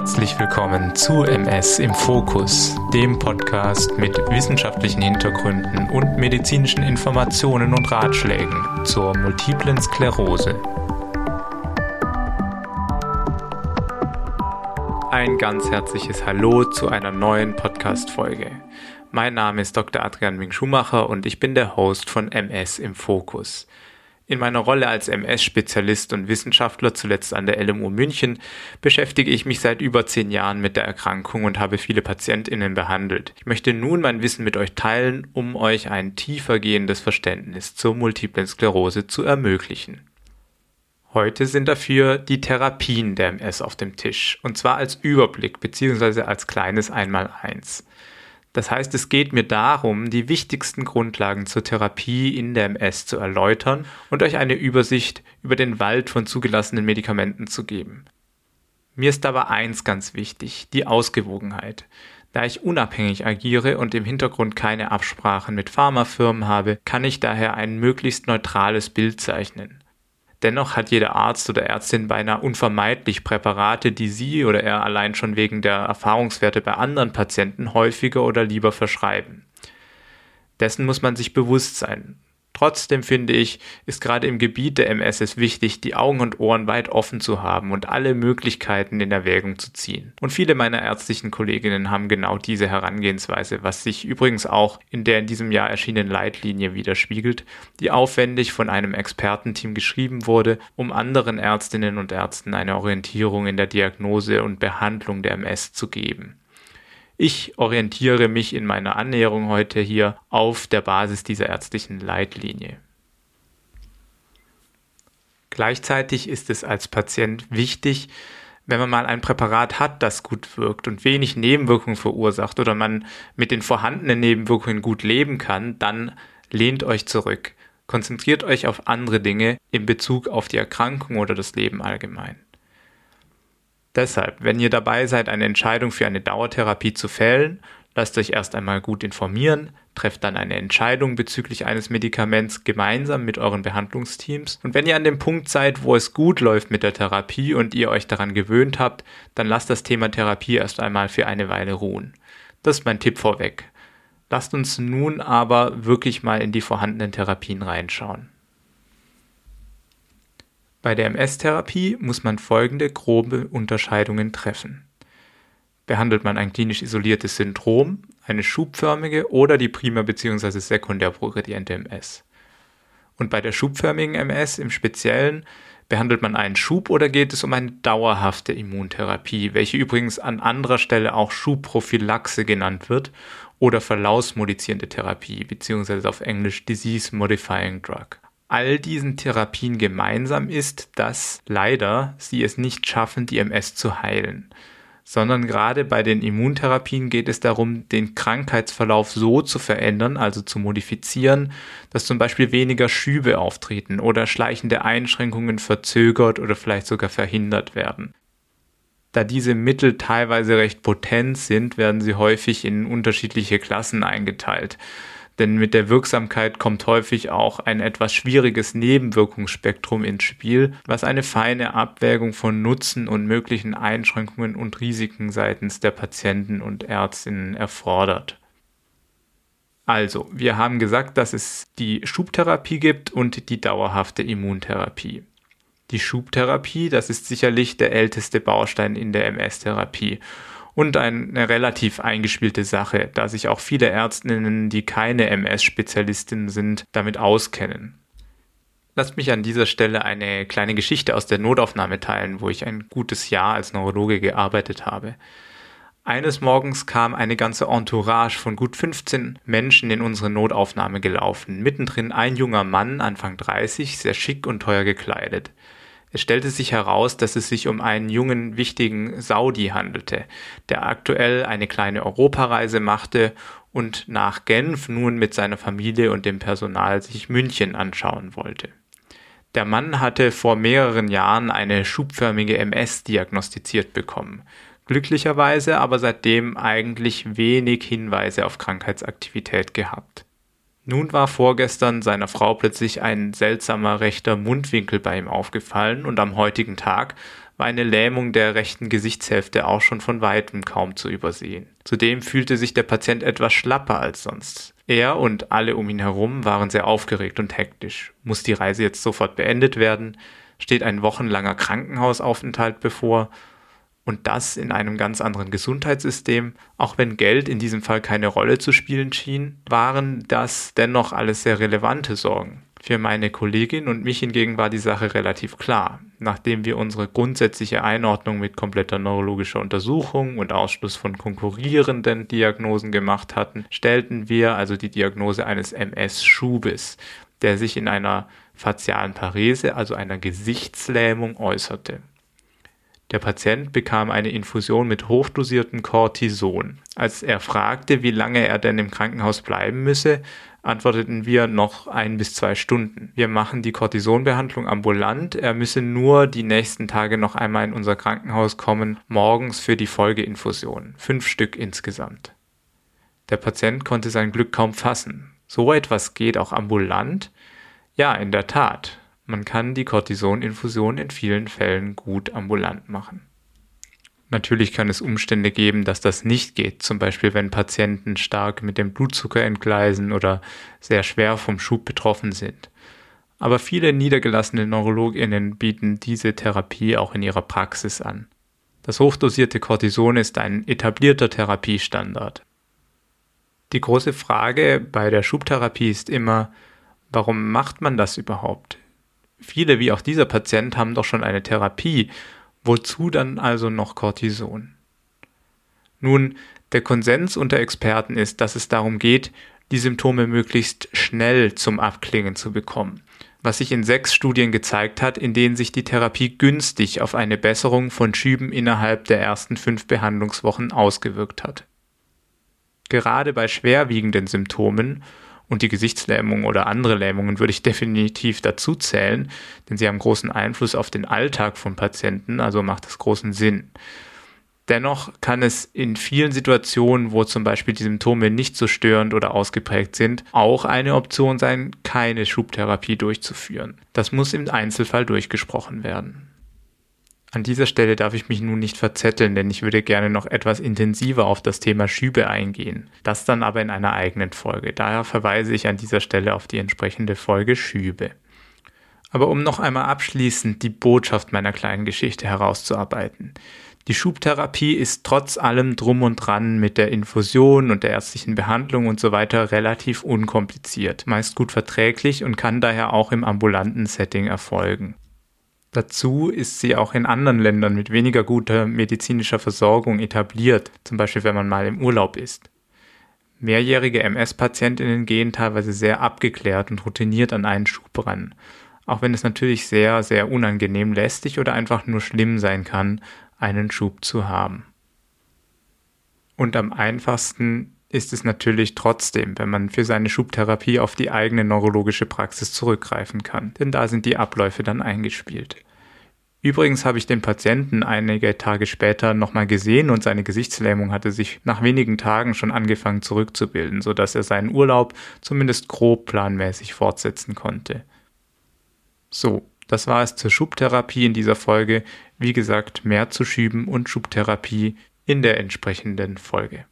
Herzlich willkommen zu MS im Fokus, dem Podcast mit wissenschaftlichen Hintergründen und medizinischen Informationen und Ratschlägen zur multiplen Sklerose. Ein ganz herzliches Hallo zu einer neuen Podcast-Folge. Mein Name ist Dr. Adrian Ming Schumacher und ich bin der Host von MS im Fokus. In meiner Rolle als MS-Spezialist und Wissenschaftler, zuletzt an der LMU München, beschäftige ich mich seit über zehn Jahren mit der Erkrankung und habe viele PatientInnen behandelt. Ich möchte nun mein Wissen mit euch teilen, um euch ein tiefer gehendes Verständnis zur Multiplen Sklerose zu ermöglichen. Heute sind dafür die Therapien der MS auf dem Tisch, und zwar als Überblick bzw. als kleines Einmaleins. Das heißt, es geht mir darum, die wichtigsten Grundlagen zur Therapie in der MS zu erläutern und euch eine Übersicht über den Wald von zugelassenen Medikamenten zu geben. Mir ist aber eins ganz wichtig, die Ausgewogenheit. Da ich unabhängig agiere und im Hintergrund keine Absprachen mit Pharmafirmen habe, kann ich daher ein möglichst neutrales Bild zeichnen. Dennoch hat jeder Arzt oder Ärztin beinahe unvermeidlich Präparate, die sie oder er allein schon wegen der Erfahrungswerte bei anderen Patienten häufiger oder lieber verschreiben. Dessen muss man sich bewusst sein. Trotzdem finde ich, ist gerade im Gebiet der MS es wichtig, die Augen und Ohren weit offen zu haben und alle Möglichkeiten in Erwägung zu ziehen. Und viele meiner ärztlichen Kolleginnen haben genau diese Herangehensweise, was sich übrigens auch in der in diesem Jahr erschienenen Leitlinie widerspiegelt, die aufwendig von einem Expertenteam geschrieben wurde, um anderen Ärztinnen und Ärzten eine Orientierung in der Diagnose und Behandlung der MS zu geben. Ich orientiere mich in meiner Annäherung heute hier auf der Basis dieser ärztlichen Leitlinie. Gleichzeitig ist es als Patient wichtig, wenn man mal ein Präparat hat, das gut wirkt und wenig Nebenwirkungen verursacht oder man mit den vorhandenen Nebenwirkungen gut leben kann, dann lehnt euch zurück. Konzentriert euch auf andere Dinge in Bezug auf die Erkrankung oder das Leben allgemein. Deshalb, wenn ihr dabei seid, eine Entscheidung für eine Dauertherapie zu fällen, lasst euch erst einmal gut informieren, trefft dann eine Entscheidung bezüglich eines Medikaments gemeinsam mit euren Behandlungsteams. Und wenn ihr an dem Punkt seid, wo es gut läuft mit der Therapie und ihr euch daran gewöhnt habt, dann lasst das Thema Therapie erst einmal für eine Weile ruhen. Das ist mein Tipp vorweg. Lasst uns nun aber wirklich mal in die vorhandenen Therapien reinschauen. Bei der MS-Therapie muss man folgende grobe Unterscheidungen treffen. Behandelt man ein klinisch isoliertes Syndrom, eine schubförmige oder die primär bzw. sekundär progrediente MS? Und bei der schubförmigen MS im Speziellen behandelt man einen Schub oder geht es um eine dauerhafte Immuntherapie, welche übrigens an anderer Stelle auch Schubprophylaxe genannt wird oder verlaufsmodifizierende Therapie bzw. auf Englisch Disease Modifying Drug all diesen Therapien gemeinsam ist, dass leider sie es nicht schaffen, die MS zu heilen. Sondern gerade bei den Immuntherapien geht es darum, den Krankheitsverlauf so zu verändern, also zu modifizieren, dass zum Beispiel weniger Schübe auftreten oder schleichende Einschränkungen verzögert oder vielleicht sogar verhindert werden. Da diese Mittel teilweise recht potent sind, werden sie häufig in unterschiedliche Klassen eingeteilt denn mit der Wirksamkeit kommt häufig auch ein etwas schwieriges Nebenwirkungsspektrum ins Spiel, was eine feine Abwägung von Nutzen und möglichen Einschränkungen und Risiken seitens der Patienten und Ärztinnen erfordert. Also, wir haben gesagt, dass es die Schubtherapie gibt und die dauerhafte Immuntherapie. Die Schubtherapie, das ist sicherlich der älteste Baustein in der MS-Therapie und eine relativ eingespielte Sache, da sich auch viele Ärztinnen, die keine MS-Spezialistinnen sind, damit auskennen. Lasst mich an dieser Stelle eine kleine Geschichte aus der Notaufnahme teilen, wo ich ein gutes Jahr als Neurologe gearbeitet habe. Eines Morgens kam eine ganze Entourage von gut 15 Menschen in unsere Notaufnahme gelaufen. Mittendrin ein junger Mann, Anfang 30, sehr schick und teuer gekleidet. Es stellte sich heraus, dass es sich um einen jungen, wichtigen Saudi handelte, der aktuell eine kleine Europareise machte und nach Genf nun mit seiner Familie und dem Personal sich München anschauen wollte. Der Mann hatte vor mehreren Jahren eine schubförmige MS diagnostiziert bekommen, glücklicherweise aber seitdem eigentlich wenig Hinweise auf Krankheitsaktivität gehabt. Nun war vorgestern seiner Frau plötzlich ein seltsamer rechter Mundwinkel bei ihm aufgefallen und am heutigen Tag war eine Lähmung der rechten Gesichtshälfte auch schon von weitem kaum zu übersehen. Zudem fühlte sich der Patient etwas schlapper als sonst. Er und alle um ihn herum waren sehr aufgeregt und hektisch. Muss die Reise jetzt sofort beendet werden? Steht ein wochenlanger Krankenhausaufenthalt bevor? Und das in einem ganz anderen Gesundheitssystem, auch wenn Geld in diesem Fall keine Rolle zu spielen schien, waren das dennoch alles sehr relevante Sorgen. Für meine Kollegin und mich hingegen war die Sache relativ klar. Nachdem wir unsere grundsätzliche Einordnung mit kompletter neurologischer Untersuchung und Ausschluss von konkurrierenden Diagnosen gemacht hatten, stellten wir also die Diagnose eines MS-Schubes, der sich in einer facialen Parese, also einer Gesichtslähmung, äußerte. Der Patient bekam eine Infusion mit hochdosiertem Cortison. Als er fragte, wie lange er denn im Krankenhaus bleiben müsse, antworteten wir noch ein bis zwei Stunden. Wir machen die Cortisonbehandlung ambulant. Er müsse nur die nächsten Tage noch einmal in unser Krankenhaus kommen, morgens für die Folgeinfusion. Fünf Stück insgesamt. Der Patient konnte sein Glück kaum fassen. So etwas geht auch ambulant? Ja, in der Tat. Man kann die Cortisoninfusion in vielen Fällen gut ambulant machen. Natürlich kann es Umstände geben, dass das nicht geht, zum Beispiel wenn Patienten stark mit dem Blutzucker entgleisen oder sehr schwer vom Schub betroffen sind. Aber viele niedergelassene Neurologinnen bieten diese Therapie auch in ihrer Praxis an. Das hochdosierte Cortison ist ein etablierter Therapiestandard. Die große Frage bei der Schubtherapie ist immer, warum macht man das überhaupt? Viele, wie auch dieser Patient, haben doch schon eine Therapie Wozu dann also noch Cortison? Nun, der Konsens unter Experten ist, dass es darum geht, die Symptome möglichst schnell zum Abklingen zu bekommen, was sich in sechs Studien gezeigt hat, in denen sich die Therapie günstig auf eine Besserung von Schüben innerhalb der ersten fünf Behandlungswochen ausgewirkt hat. Gerade bei schwerwiegenden Symptomen und die Gesichtslähmung oder andere Lähmungen würde ich definitiv dazu zählen, denn sie haben großen Einfluss auf den Alltag von Patienten, also macht es großen Sinn. Dennoch kann es in vielen Situationen, wo zum Beispiel die Symptome nicht so störend oder ausgeprägt sind, auch eine Option sein, keine Schubtherapie durchzuführen. Das muss im Einzelfall durchgesprochen werden. An dieser Stelle darf ich mich nun nicht verzetteln, denn ich würde gerne noch etwas intensiver auf das Thema Schübe eingehen. Das dann aber in einer eigenen Folge. Daher verweise ich an dieser Stelle auf die entsprechende Folge Schübe. Aber um noch einmal abschließend die Botschaft meiner kleinen Geschichte herauszuarbeiten. Die Schubtherapie ist trotz allem drum und dran mit der Infusion und der ärztlichen Behandlung und so weiter relativ unkompliziert, meist gut verträglich und kann daher auch im ambulanten Setting erfolgen. Dazu ist sie auch in anderen Ländern mit weniger guter medizinischer Versorgung etabliert, zum Beispiel wenn man mal im Urlaub ist. Mehrjährige MS-Patientinnen gehen teilweise sehr abgeklärt und routiniert an einen Schub ran, auch wenn es natürlich sehr, sehr unangenehm, lästig oder einfach nur schlimm sein kann, einen Schub zu haben. Und am einfachsten ist es natürlich trotzdem, wenn man für seine Schubtherapie auf die eigene neurologische Praxis zurückgreifen kann, denn da sind die Abläufe dann eingespielt. Übrigens habe ich den Patienten einige Tage später nochmal gesehen und seine Gesichtslähmung hatte sich nach wenigen Tagen schon angefangen zurückzubilden, sodass er seinen Urlaub zumindest grob planmäßig fortsetzen konnte. So, das war es zur Schubtherapie in dieser Folge. Wie gesagt, mehr zu Schüben und Schubtherapie in der entsprechenden Folge.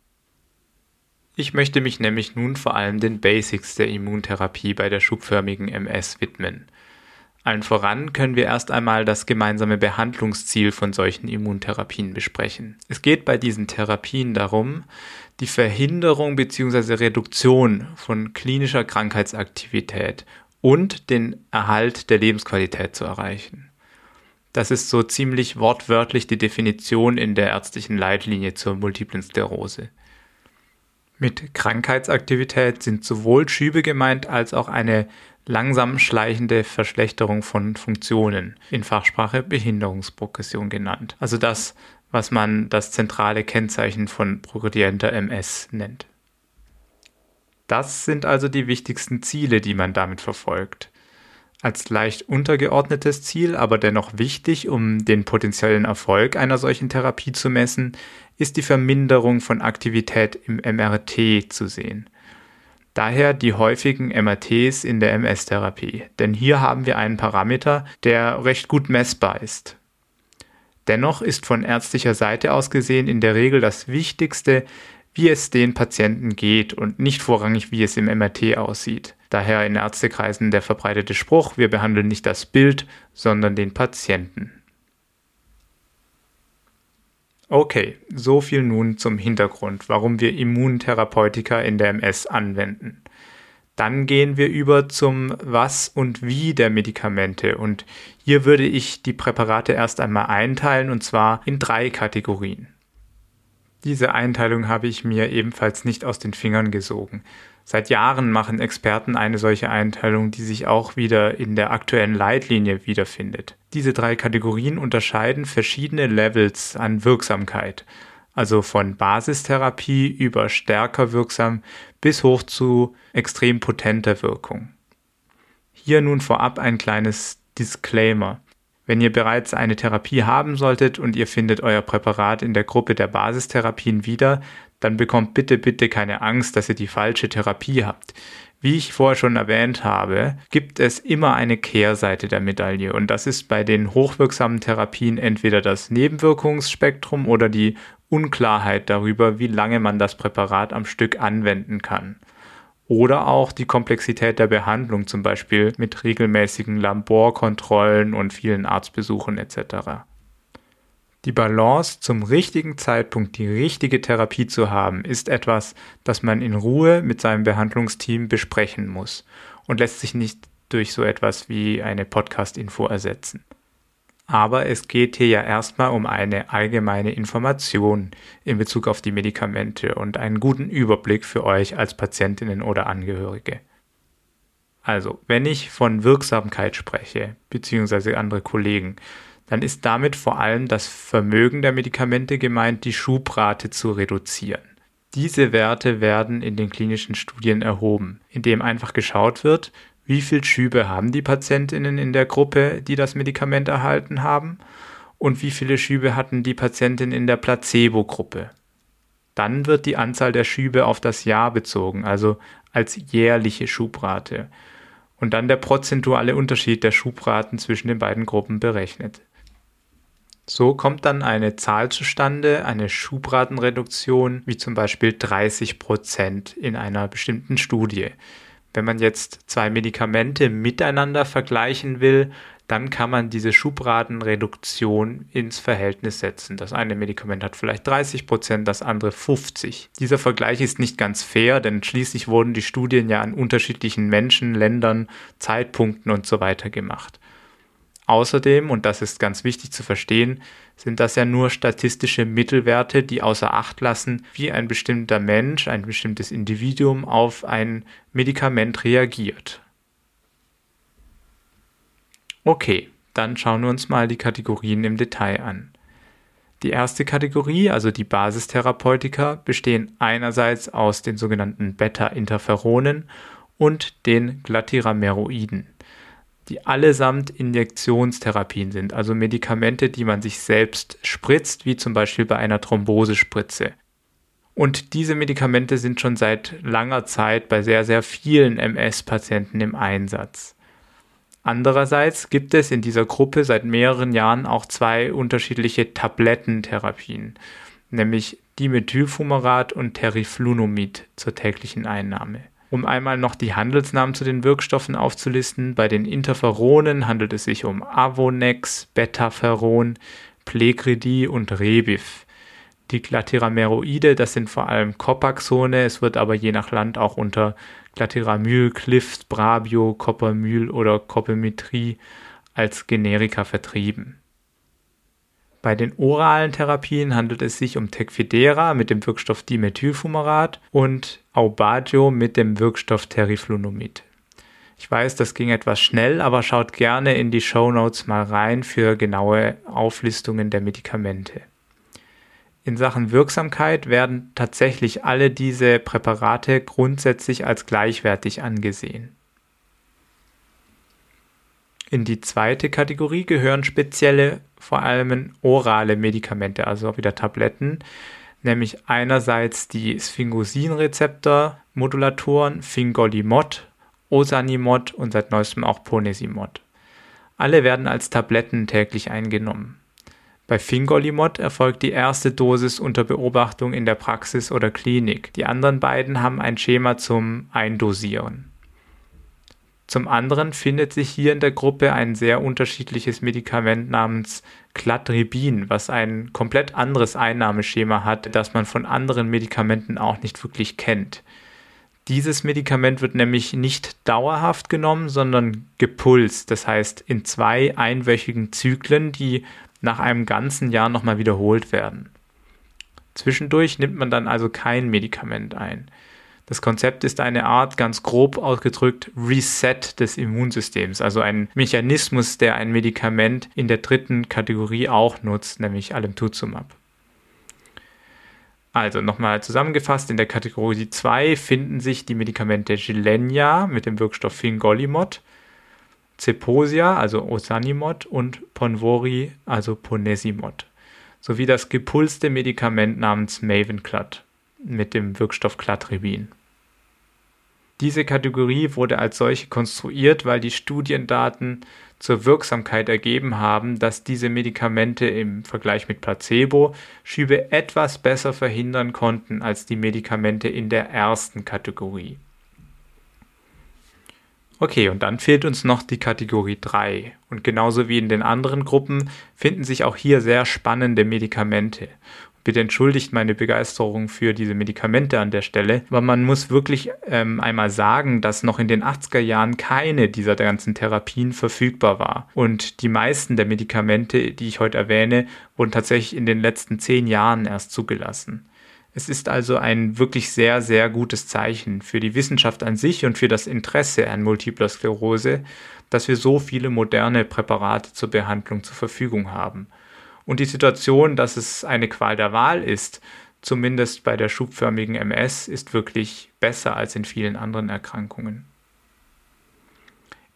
Ich möchte mich nämlich nun vor allem den Basics der Immuntherapie bei der schubförmigen MS widmen. Allen voran können wir erst einmal das gemeinsame Behandlungsziel von solchen Immuntherapien besprechen. Es geht bei diesen Therapien darum, die Verhinderung bzw. Reduktion von klinischer Krankheitsaktivität und den Erhalt der Lebensqualität zu erreichen. Das ist so ziemlich wortwörtlich die Definition in der ärztlichen Leitlinie zur multiplen Sklerose. Mit Krankheitsaktivität sind sowohl Schübe gemeint als auch eine langsam schleichende Verschlechterung von Funktionen, in Fachsprache Behinderungsprogression genannt. Also das, was man das zentrale Kennzeichen von progredienter MS nennt. Das sind also die wichtigsten Ziele, die man damit verfolgt. Als leicht untergeordnetes Ziel, aber dennoch wichtig, um den potenziellen Erfolg einer solchen Therapie zu messen, ist die Verminderung von Aktivität im MRT zu sehen. Daher die häufigen MRTs in der MS-Therapie, denn hier haben wir einen Parameter, der recht gut messbar ist. Dennoch ist von ärztlicher Seite aus gesehen in der Regel das Wichtigste, wie es den Patienten geht und nicht vorrangig, wie es im MRT aussieht. Daher in Ärztekreisen der verbreitete Spruch, wir behandeln nicht das Bild, sondern den Patienten. Okay, so viel nun zum Hintergrund, warum wir Immuntherapeutika in der MS anwenden. Dann gehen wir über zum Was und Wie der Medikamente und hier würde ich die Präparate erst einmal einteilen und zwar in drei Kategorien. Diese Einteilung habe ich mir ebenfalls nicht aus den Fingern gesogen. Seit Jahren machen Experten eine solche Einteilung, die sich auch wieder in der aktuellen Leitlinie wiederfindet. Diese drei Kategorien unterscheiden verschiedene Levels an Wirksamkeit, also von Basistherapie über stärker wirksam bis hoch zu extrem potenter Wirkung. Hier nun vorab ein kleines Disclaimer. Wenn ihr bereits eine Therapie haben solltet und ihr findet euer Präparat in der Gruppe der Basistherapien wieder, dann bekommt bitte, bitte keine Angst, dass ihr die falsche Therapie habt. Wie ich vorher schon erwähnt habe, gibt es immer eine Kehrseite der Medaille und das ist bei den hochwirksamen Therapien entweder das Nebenwirkungsspektrum oder die Unklarheit darüber, wie lange man das Präparat am Stück anwenden kann. Oder auch die Komplexität der Behandlung, zum Beispiel mit regelmäßigen Laborkontrollen und vielen Arztbesuchen etc. Die Balance zum richtigen Zeitpunkt die richtige Therapie zu haben, ist etwas, das man in Ruhe mit seinem Behandlungsteam besprechen muss und lässt sich nicht durch so etwas wie eine Podcast-Info ersetzen. Aber es geht hier ja erstmal um eine allgemeine Information in Bezug auf die Medikamente und einen guten Überblick für euch als Patientinnen oder Angehörige. Also, wenn ich von Wirksamkeit spreche, beziehungsweise andere Kollegen, dann ist damit vor allem das Vermögen der Medikamente gemeint, die Schubrate zu reduzieren. Diese Werte werden in den klinischen Studien erhoben, indem einfach geschaut wird, wie viele Schübe haben die Patientinnen in der Gruppe, die das Medikament erhalten haben und wie viele Schübe hatten die Patientinnen in der Placebo-Gruppe. Dann wird die Anzahl der Schübe auf das Jahr bezogen, also als jährliche Schubrate. Und dann der prozentuale Unterschied der Schubraten zwischen den beiden Gruppen berechnet. So kommt dann eine Zahl zustande, eine Schubratenreduktion, wie zum Beispiel 30 Prozent in einer bestimmten Studie. Wenn man jetzt zwei Medikamente miteinander vergleichen will, dann kann man diese Schubratenreduktion ins Verhältnis setzen. Das eine Medikament hat vielleicht 30 Prozent, das andere 50. Dieser Vergleich ist nicht ganz fair, denn schließlich wurden die Studien ja an unterschiedlichen Menschen, Ländern, Zeitpunkten und so weiter gemacht. Außerdem, und das ist ganz wichtig zu verstehen, sind das ja nur statistische Mittelwerte, die außer Acht lassen, wie ein bestimmter Mensch, ein bestimmtes Individuum auf ein Medikament reagiert. Okay, dann schauen wir uns mal die Kategorien im Detail an. Die erste Kategorie, also die Basistherapeutika, bestehen einerseits aus den sogenannten Beta-Interferonen und den Glatirameroiden die allesamt Injektionstherapien sind, also Medikamente, die man sich selbst spritzt, wie zum Beispiel bei einer Thrombosespritze. Und diese Medikamente sind schon seit langer Zeit bei sehr, sehr vielen MS-Patienten im Einsatz. Andererseits gibt es in dieser Gruppe seit mehreren Jahren auch zwei unterschiedliche Tablettentherapien, nämlich Dimethylfumarat und Teriflunomid zur täglichen Einnahme. Um einmal noch die Handelsnamen zu den Wirkstoffen aufzulisten, bei den Interferonen handelt es sich um Avonex, Betaferon, Plegridi und Rebif. Die Glatirameroide, das sind vor allem Copaxone, es wird aber je nach Land auch unter Glatiramyl, Clift, Brabio, Coppermyl oder Copemitri als Generika vertrieben. Bei den oralen Therapien handelt es sich um Tecfidera mit dem Wirkstoff Dimethylfumarat und Aubagio mit dem Wirkstoff Teriflunomid. Ich weiß, das ging etwas schnell, aber schaut gerne in die Show Notes mal rein für genaue Auflistungen der Medikamente. In Sachen Wirksamkeit werden tatsächlich alle diese Präparate grundsätzlich als gleichwertig angesehen. In die zweite Kategorie gehören spezielle, vor allem orale Medikamente, also wieder Tabletten, nämlich einerseits die Sphingosin-Rezeptor-Modulatoren Fingolimod, Osanimod und seit neuestem auch Ponesimod. Alle werden als Tabletten täglich eingenommen. Bei Fingolimod erfolgt die erste Dosis unter Beobachtung in der Praxis oder Klinik. Die anderen beiden haben ein Schema zum Eindosieren. Zum anderen findet sich hier in der Gruppe ein sehr unterschiedliches Medikament namens Cladribin, was ein komplett anderes Einnahmeschema hat, das man von anderen Medikamenten auch nicht wirklich kennt. Dieses Medikament wird nämlich nicht dauerhaft genommen, sondern gepulst, das heißt in zwei einwöchigen Zyklen, die nach einem ganzen Jahr nochmal wiederholt werden. Zwischendurch nimmt man dann also kein Medikament ein. Das Konzept ist eine Art, ganz grob ausgedrückt, Reset des Immunsystems, also ein Mechanismus, der ein Medikament in der dritten Kategorie auch nutzt, nämlich Alemtuzumab. Also nochmal zusammengefasst, in der Kategorie 2 finden sich die Medikamente Gilenya mit dem Wirkstoff Fingolimod, Ceposia, also Osanimod und Ponvori, also Ponesimod, sowie das gepulste Medikament namens Mavenclad mit dem Wirkstoff Cladribin. Diese Kategorie wurde als solche konstruiert, weil die Studiendaten zur Wirksamkeit ergeben haben, dass diese Medikamente im Vergleich mit Placebo Schübe etwas besser verhindern konnten als die Medikamente in der ersten Kategorie. Okay, und dann fehlt uns noch die Kategorie 3. Und genauso wie in den anderen Gruppen finden sich auch hier sehr spannende Medikamente. Bitte entschuldigt meine Begeisterung für diese Medikamente an der Stelle, aber man muss wirklich ähm, einmal sagen, dass noch in den 80er Jahren keine dieser ganzen Therapien verfügbar war. Und die meisten der Medikamente, die ich heute erwähne, wurden tatsächlich in den letzten zehn Jahren erst zugelassen. Es ist also ein wirklich sehr, sehr gutes Zeichen für die Wissenschaft an sich und für das Interesse an Multipler Sklerose, dass wir so viele moderne Präparate zur Behandlung zur Verfügung haben. Und die Situation, dass es eine Qual der Wahl ist, zumindest bei der schubförmigen MS, ist wirklich besser als in vielen anderen Erkrankungen.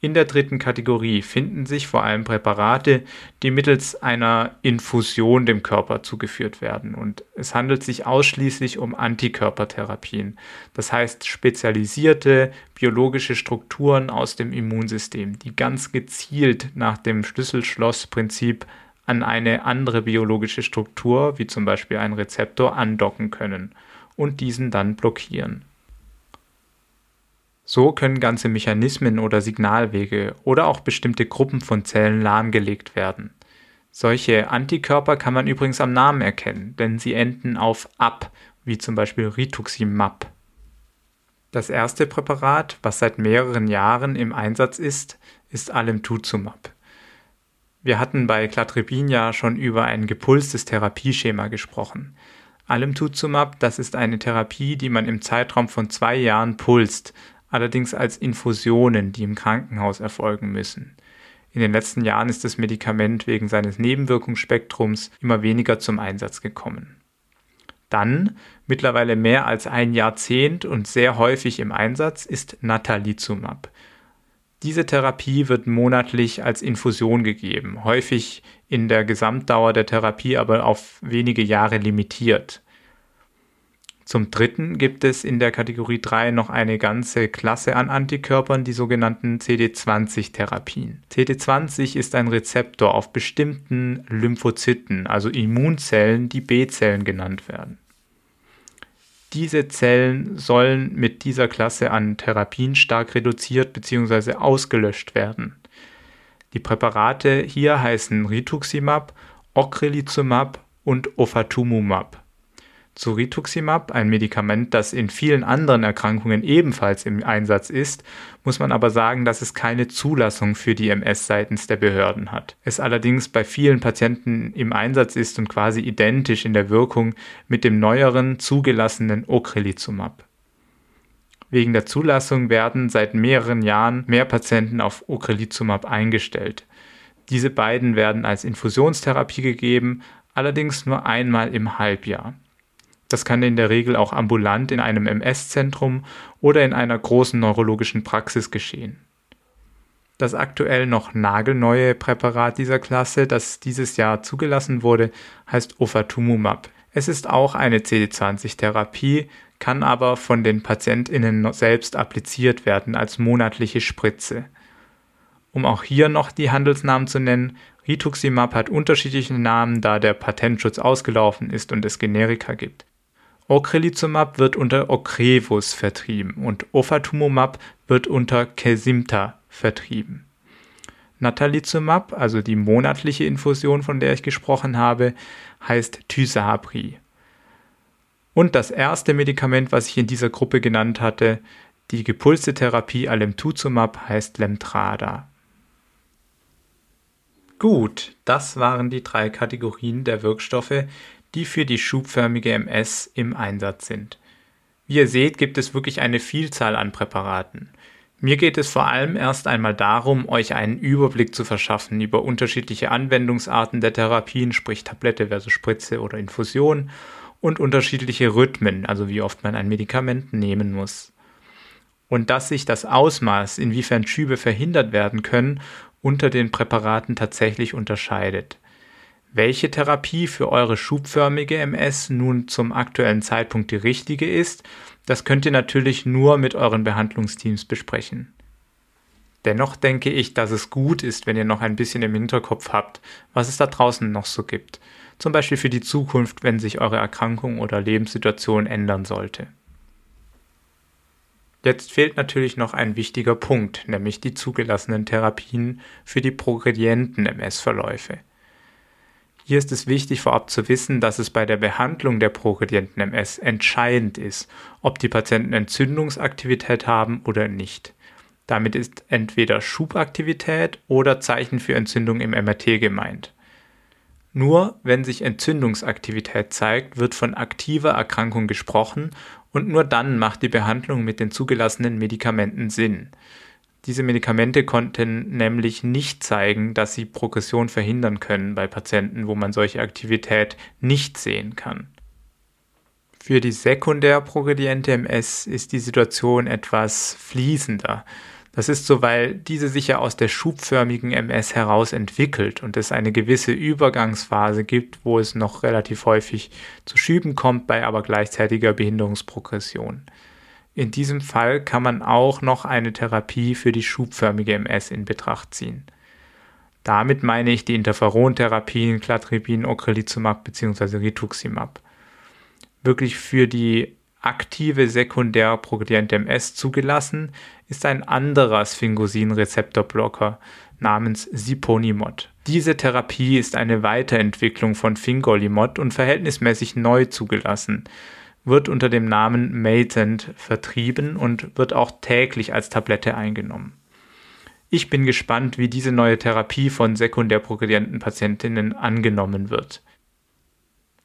In der dritten Kategorie finden sich vor allem Präparate, die mittels einer Infusion dem Körper zugeführt werden. Und es handelt sich ausschließlich um Antikörpertherapien, das heißt spezialisierte biologische Strukturen aus dem Immunsystem, die ganz gezielt nach dem Schlüssel-Schloss-Prinzip an eine andere biologische Struktur, wie zum Beispiel einen Rezeptor, andocken können und diesen dann blockieren. So können ganze Mechanismen oder Signalwege oder auch bestimmte Gruppen von Zellen lahmgelegt werden. Solche Antikörper kann man übrigens am Namen erkennen, denn sie enden auf ab, wie zum Beispiel Rituximab. Das erste Präparat, was seit mehreren Jahren im Einsatz ist, ist Alemtuzumab. Wir hatten bei Cladribin ja schon über ein gepulstes Therapieschema gesprochen. Alemtuzumab, das ist eine Therapie, die man im Zeitraum von zwei Jahren pulst, allerdings als Infusionen, die im Krankenhaus erfolgen müssen. In den letzten Jahren ist das Medikament wegen seines Nebenwirkungsspektrums immer weniger zum Einsatz gekommen. Dann, mittlerweile mehr als ein Jahrzehnt und sehr häufig im Einsatz, ist Natalizumab. Diese Therapie wird monatlich als Infusion gegeben, häufig in der Gesamtdauer der Therapie aber auf wenige Jahre limitiert. Zum Dritten gibt es in der Kategorie 3 noch eine ganze Klasse an Antikörpern, die sogenannten CD20-Therapien. CD20 ist ein Rezeptor auf bestimmten Lymphozyten, also Immunzellen, die B-Zellen genannt werden. Diese Zellen sollen mit dieser Klasse an Therapien stark reduziert bzw. ausgelöscht werden. Die Präparate hier heißen Rituximab, Ocrelizumab und Ofatumumab. Zu Rituximab, ein Medikament, das in vielen anderen Erkrankungen ebenfalls im Einsatz ist, muss man aber sagen, dass es keine Zulassung für die MS seitens der Behörden hat. Es allerdings bei vielen Patienten im Einsatz ist und quasi identisch in der Wirkung mit dem neueren zugelassenen Ocrelizumab. Wegen der Zulassung werden seit mehreren Jahren mehr Patienten auf Ocrelizumab eingestellt. Diese beiden werden als Infusionstherapie gegeben, allerdings nur einmal im Halbjahr. Das kann in der Regel auch ambulant in einem MS-Zentrum oder in einer großen neurologischen Praxis geschehen. Das aktuell noch nagelneue Präparat dieser Klasse, das dieses Jahr zugelassen wurde, heißt Ofatumumab. Es ist auch eine CD20-Therapie, kann aber von den PatientInnen selbst appliziert werden als monatliche Spritze. Um auch hier noch die Handelsnamen zu nennen, Rituximab hat unterschiedliche Namen, da der Patentschutz ausgelaufen ist und es Generika gibt. Ocrelizumab wird unter Ocrevus vertrieben und Ofatumumab wird unter Kesimpta vertrieben. Natalizumab, also die monatliche Infusion, von der ich gesprochen habe, heißt Tysabri. Und das erste Medikament, was ich in dieser Gruppe genannt hatte, die gepulste Therapie Alemtuzumab, heißt Lemtrada. Gut, das waren die drei Kategorien der Wirkstoffe, die für die schubförmige MS im Einsatz sind. Wie ihr seht, gibt es wirklich eine Vielzahl an Präparaten. Mir geht es vor allem erst einmal darum, euch einen Überblick zu verschaffen über unterschiedliche Anwendungsarten der Therapien, sprich Tablette versus Spritze oder Infusion, und unterschiedliche Rhythmen, also wie oft man ein Medikament nehmen muss. Und dass sich das Ausmaß, inwiefern Schübe verhindert werden können unter den Präparaten tatsächlich unterscheidet. Welche Therapie für eure schubförmige MS nun zum aktuellen Zeitpunkt die richtige ist, das könnt ihr natürlich nur mit euren Behandlungsteams besprechen. Dennoch denke ich, dass es gut ist, wenn ihr noch ein bisschen im Hinterkopf habt, was es da draußen noch so gibt. Zum Beispiel für die Zukunft, wenn sich eure Erkrankung oder Lebenssituation ändern sollte. Jetzt fehlt natürlich noch ein wichtiger Punkt, nämlich die zugelassenen Therapien für die progredienten MS-Verläufe. Hier ist es wichtig vorab zu wissen, dass es bei der Behandlung der progredienten MS entscheidend ist, ob die Patienten Entzündungsaktivität haben oder nicht. Damit ist entweder Schubaktivität oder Zeichen für Entzündung im MRT gemeint. Nur wenn sich Entzündungsaktivität zeigt, wird von aktiver Erkrankung gesprochen und nur dann macht die Behandlung mit den zugelassenen Medikamenten Sinn. Diese Medikamente konnten nämlich nicht zeigen, dass sie Progression verhindern können bei Patienten, wo man solche Aktivität nicht sehen kann. Für die sekundär progrediente MS ist die Situation etwas fließender. Das ist so, weil diese sich ja aus der schubförmigen MS heraus entwickelt und es eine gewisse Übergangsphase gibt, wo es noch relativ häufig zu Schüben kommt, bei aber gleichzeitiger Behinderungsprogression. In diesem Fall kann man auch noch eine Therapie für die schubförmige MS in Betracht ziehen. Damit meine ich die Interferontherapien Cladribin, Ocrelizumab bzw. Rituximab. Wirklich für die aktive sekundär progrediente MS zugelassen ist ein anderer Sphingosine-Rezeptorblocker namens Siponimod. Diese Therapie ist eine Weiterentwicklung von Fingolimod und verhältnismäßig neu zugelassen, wird unter dem Namen Matent vertrieben und wird auch täglich als Tablette eingenommen. Ich bin gespannt, wie diese neue Therapie von sekundär progredienten Patientinnen angenommen wird.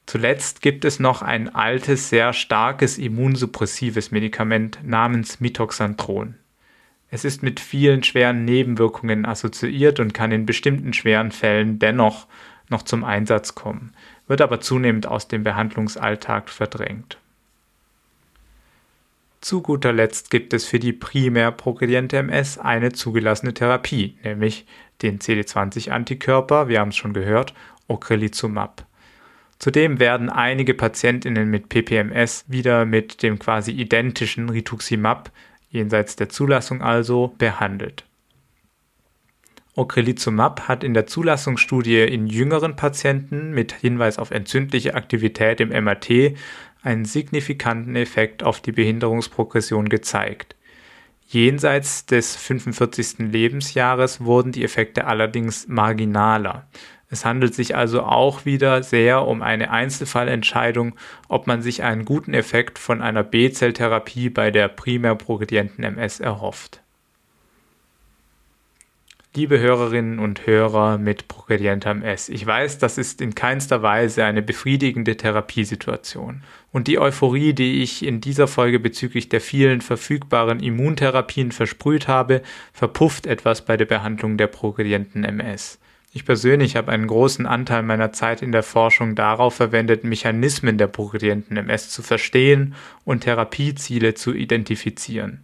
Zuletzt gibt es noch ein altes, sehr starkes immunsuppressives Medikament namens Mitoxantron. Es ist mit vielen schweren Nebenwirkungen assoziiert und kann in bestimmten schweren Fällen dennoch noch zum Einsatz kommen, wird aber zunehmend aus dem Behandlungsalltag verdrängt. Zu guter Letzt gibt es für die primär progrediente MS eine zugelassene Therapie, nämlich den CD20-Antikörper, wir haben es schon gehört, Ocrelizumab. Zudem werden einige Patientinnen mit PPMS wieder mit dem quasi identischen Rituximab, jenseits der Zulassung also, behandelt. Ocrelizumab hat in der Zulassungsstudie in jüngeren Patienten mit Hinweis auf entzündliche Aktivität im MRT einen signifikanten Effekt auf die Behinderungsprogression gezeigt. Jenseits des 45. Lebensjahres wurden die Effekte allerdings marginaler. Es handelt sich also auch wieder sehr um eine Einzelfallentscheidung, ob man sich einen guten Effekt von einer B-Zelltherapie bei der primär progredienten MS erhofft. Liebe Hörerinnen und Hörer mit progredienter MS, ich weiß, das ist in keinster Weise eine befriedigende Therapiesituation. Und die Euphorie, die ich in dieser Folge bezüglich der vielen verfügbaren Immuntherapien versprüht habe, verpufft etwas bei der Behandlung der progredienten MS. Ich persönlich habe einen großen Anteil meiner Zeit in der Forschung darauf verwendet, Mechanismen der progredienten MS zu verstehen und Therapieziele zu identifizieren.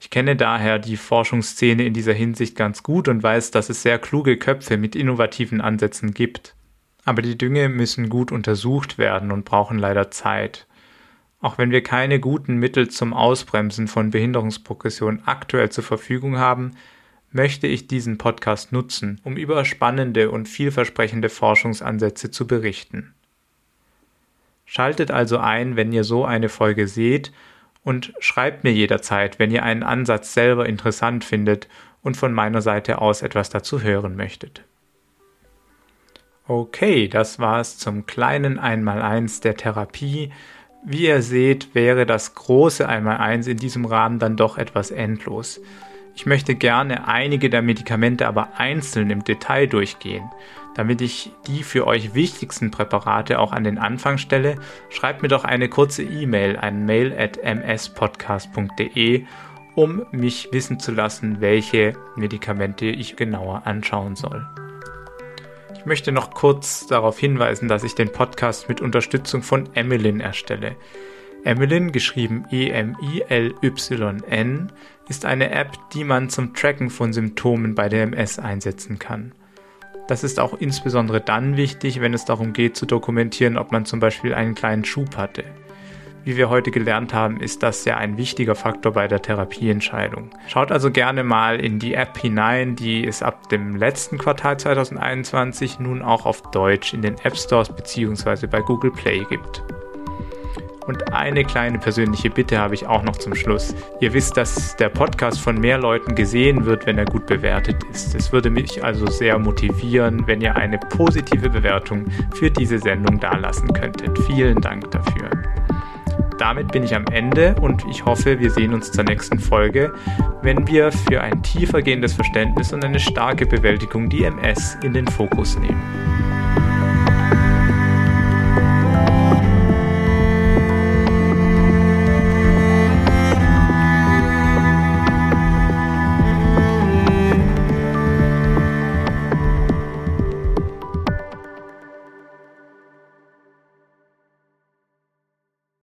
Ich kenne daher die Forschungsszene in dieser Hinsicht ganz gut und weiß, dass es sehr kluge Köpfe mit innovativen Ansätzen gibt. Aber die Dinge müssen gut untersucht werden und brauchen leider Zeit. Auch wenn wir keine guten Mittel zum Ausbremsen von Behinderungsprogression aktuell zur Verfügung haben, möchte ich diesen Podcast nutzen, um über spannende und vielversprechende Forschungsansätze zu berichten. Schaltet also ein, wenn ihr so eine Folge seht und schreibt mir jederzeit, wenn ihr einen Ansatz selber interessant findet und von meiner Seite aus etwas dazu hören möchtet. Okay, das war es zum kleinen Einmaleins der Therapie. Wie ihr seht, wäre das große Einmaleins in diesem Rahmen dann doch etwas endlos. Ich möchte gerne einige der Medikamente aber einzeln im Detail durchgehen. Damit ich die für euch wichtigsten Präparate auch an den Anfang stelle, schreibt mir doch eine kurze E-Mail an mail at mspodcast.de, um mich wissen zu lassen, welche Medikamente ich genauer anschauen soll. Ich möchte noch kurz darauf hinweisen, dass ich den Podcast mit Unterstützung von Emilyn erstelle. Emilyn, geschrieben E-M-I-L-Y-N, ist eine App, die man zum Tracken von Symptomen bei der MS einsetzen kann. Das ist auch insbesondere dann wichtig, wenn es darum geht zu dokumentieren, ob man zum Beispiel einen kleinen Schub hatte. Wie wir heute gelernt haben, ist das ja ein wichtiger Faktor bei der Therapieentscheidung. Schaut also gerne mal in die App hinein, die es ab dem letzten Quartal 2021 nun auch auf Deutsch in den App Stores bzw. bei Google Play gibt. Und eine kleine persönliche Bitte habe ich auch noch zum Schluss. Ihr wisst, dass der Podcast von mehr Leuten gesehen wird, wenn er gut bewertet ist. Es würde mich also sehr motivieren, wenn ihr eine positive Bewertung für diese Sendung dalassen könntet. Vielen Dank dafür. Damit bin ich am Ende und ich hoffe, wir sehen uns zur nächsten Folge, wenn wir für ein tiefergehendes Verständnis und eine starke Bewältigung die MS in den Fokus nehmen.